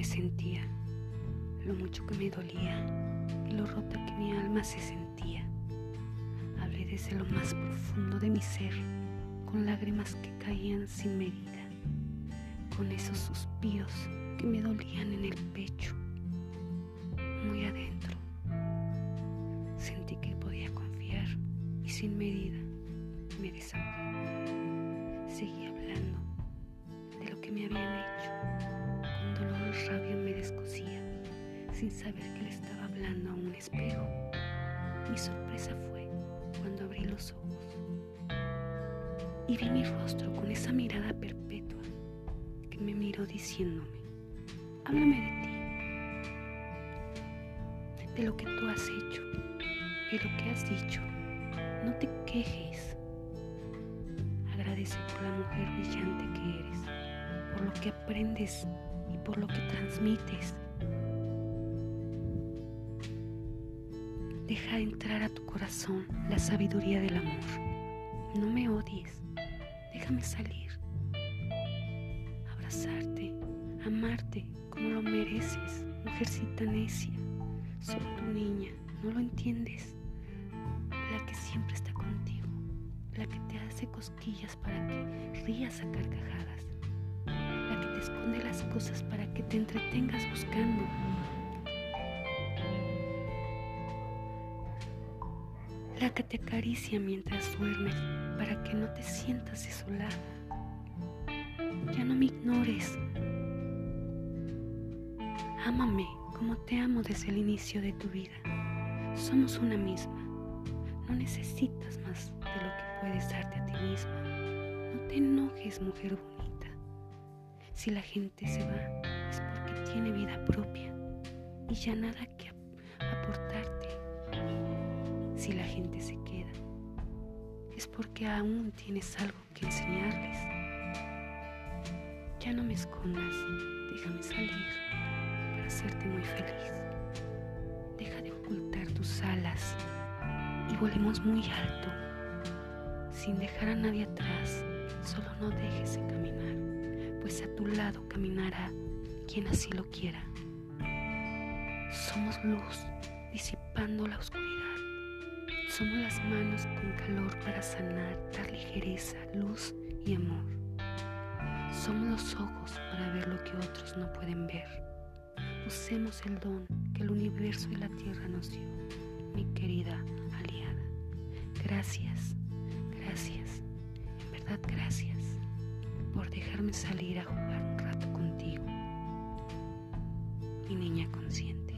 me sentía, lo mucho que me dolía lo rota que mi alma se sentía. Hablé desde lo más profundo de mi ser, con lágrimas que caían sin medida, con esos suspiros que me dolían en el pecho, muy adentro. Sentí que podía confiar y sin medida me desahogué. Seguí hablando de lo que me habían hecho. Rabia me descosía, sin saber que le estaba hablando a un espejo. Mi sorpresa fue cuando abrí los ojos y vi mi rostro con esa mirada perpetua que me miró diciéndome, háblame de ti, de lo que tú has hecho, de lo que has dicho. No te quejes. Agradece por la mujer brillante que eres, por lo que aprendes por lo que transmites. Deja entrar a tu corazón la sabiduría del amor. No me odies. Déjame salir. Abrazarte, amarte como lo mereces, mujercita necia. Soy tu niña, no lo entiendes. La que siempre está contigo, la que te hace cosquillas para que rías a carcajadas, esconde las cosas para que te entretengas buscando. La que te acaricia mientras duermes para que no te sientas desolada. Ya no me ignores. Ámame como te amo desde el inicio de tu vida. Somos una misma. No necesitas más de lo que puedes darte a ti misma. No te enojes, mujer bonita. Si la gente se va es porque tiene vida propia y ya nada que aportarte. Si la gente se queda es porque aún tienes algo que enseñarles. Ya no me escondas, déjame salir para hacerte muy feliz. Deja de ocultar tus alas y volemos muy alto, sin dejar a nadie atrás. Solo no dejes de caminar, pues a tu lado caminará quien así lo quiera. Somos luz disipando la oscuridad. Somos las manos con calor para sanar, dar ligereza, luz y amor. Somos los ojos para ver lo que otros no pueden ver. Usemos el don que el universo y la tierra nos dio, mi querida aliada. Gracias, gracias, en verdad gracias por dejarme salir a jugar un rato contigo, mi niña consciente.